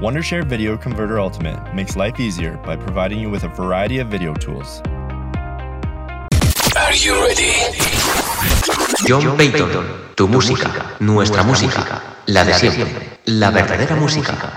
Wondershare Video Converter Ultimate makes life easier by providing you with a variety of video tools. Are you ready? John Patton, tu música, nuestra música, la de siempre, la verdadera música.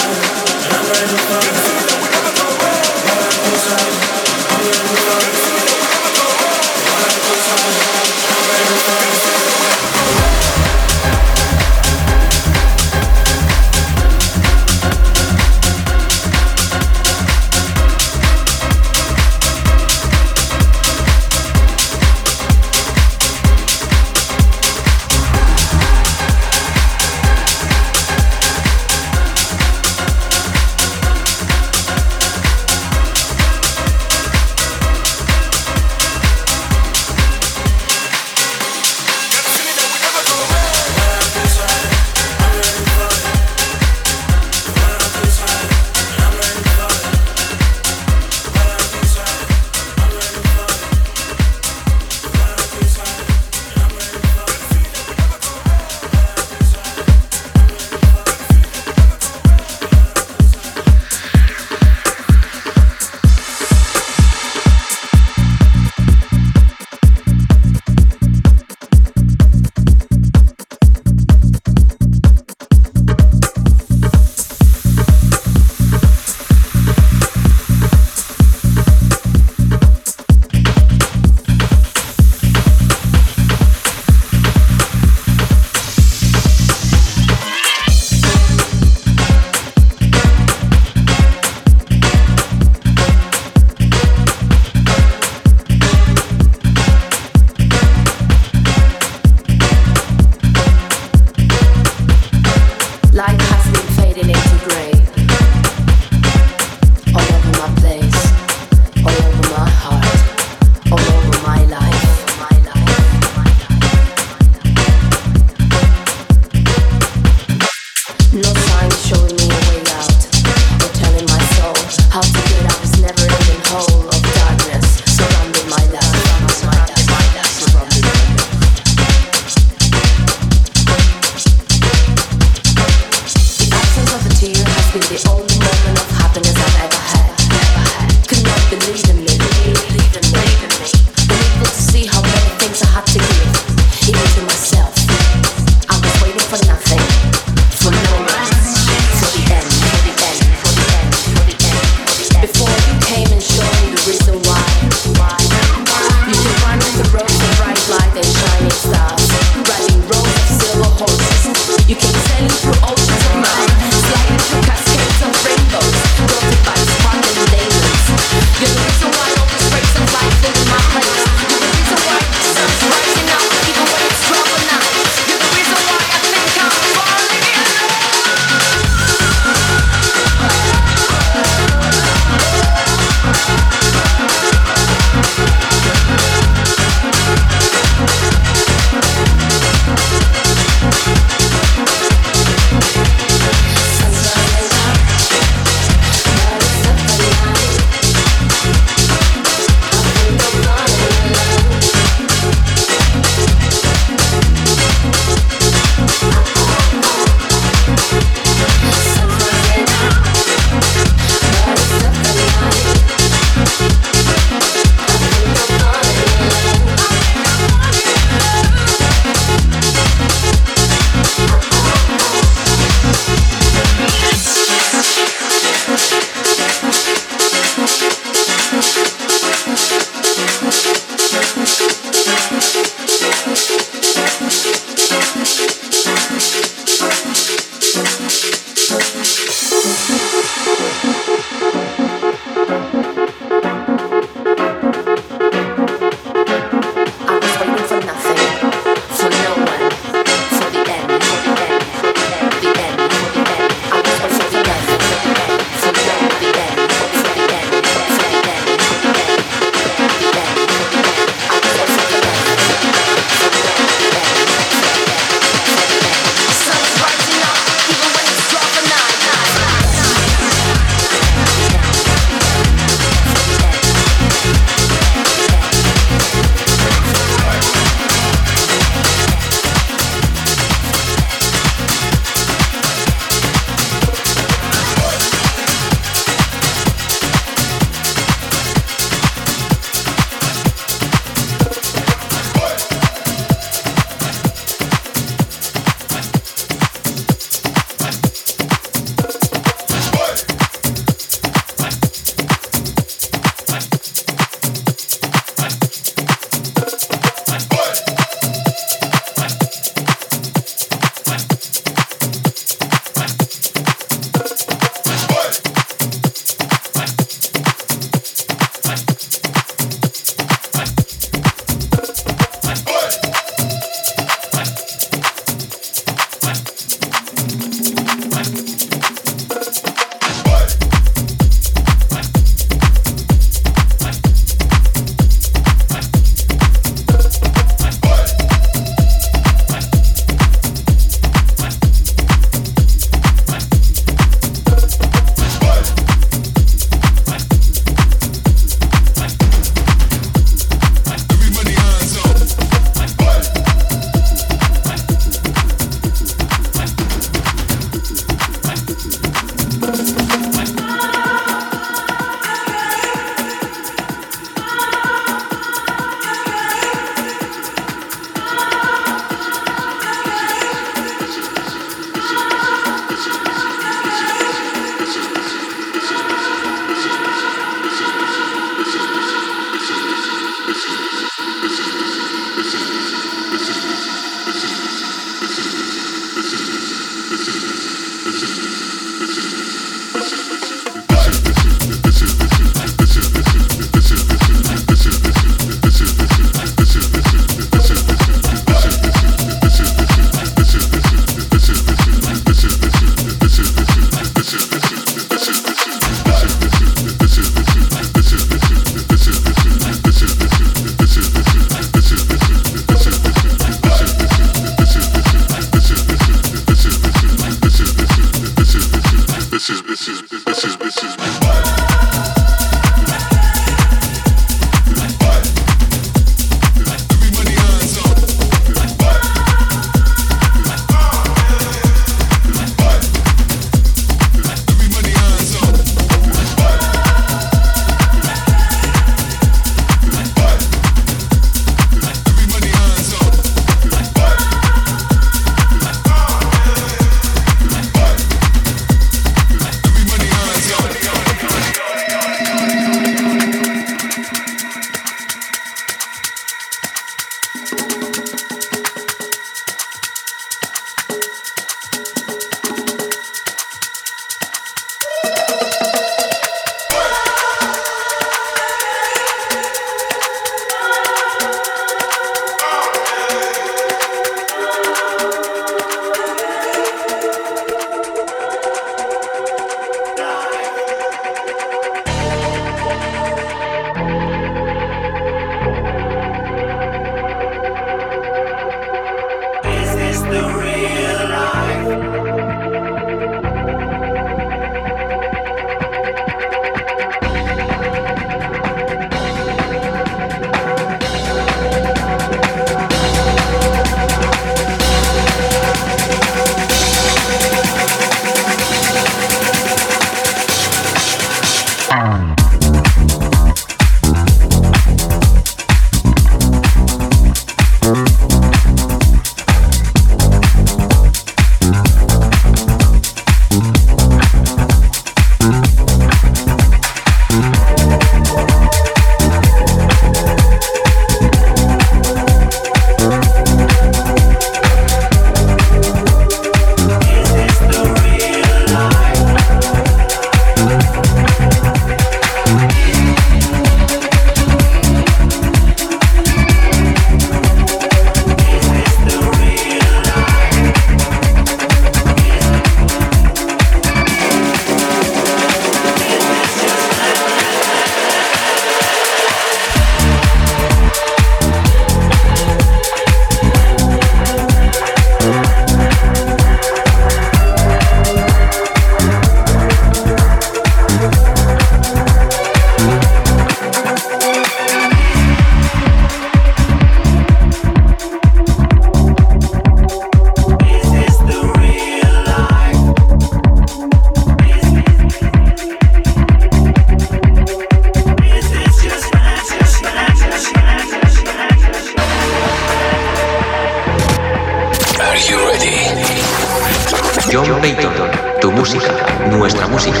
Nuestra música,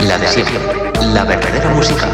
la de siempre, la verdadera música.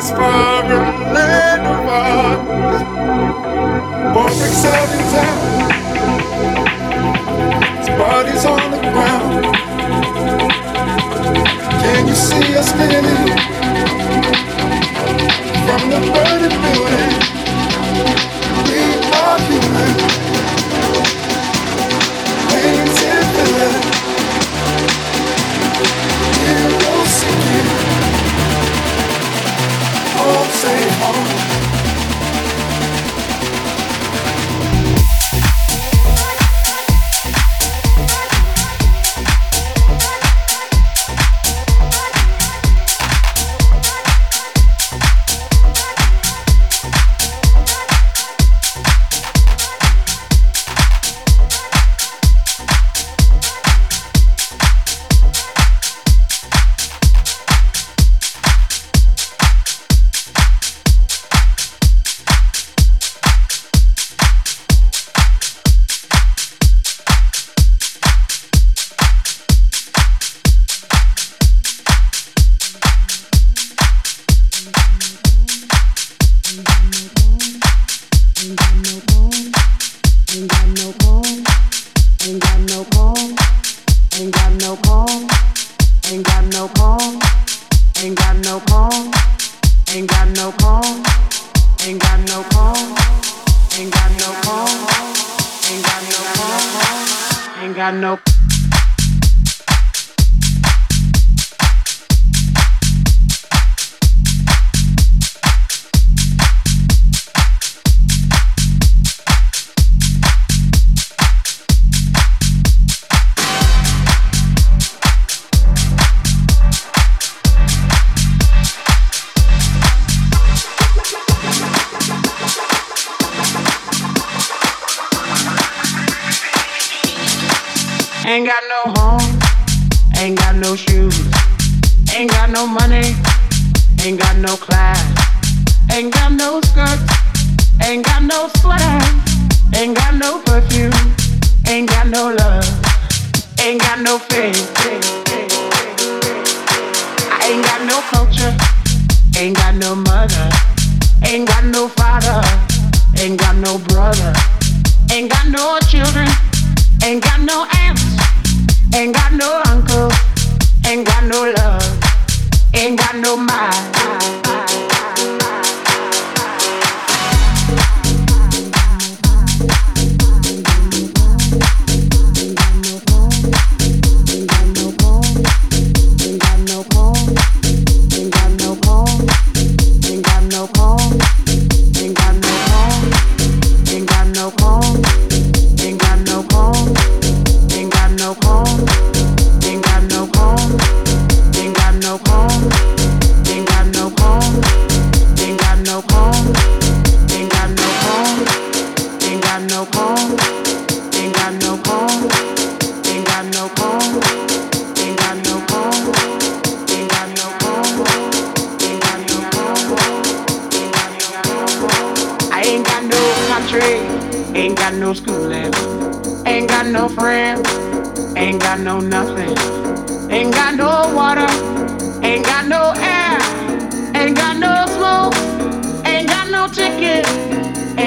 as far land of ours. Warwick's out in town, Bodies on the ground. Can you see us spinning?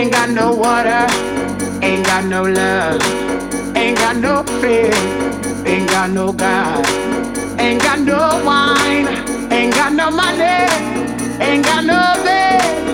Ain't got no water, ain't got no love, ain't got no faith, ain't got no God, ain't got no wine, ain't got no money, ain't got no bed.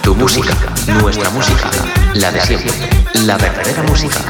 Tu música, nuestra música, la de siempre, la verdadera música.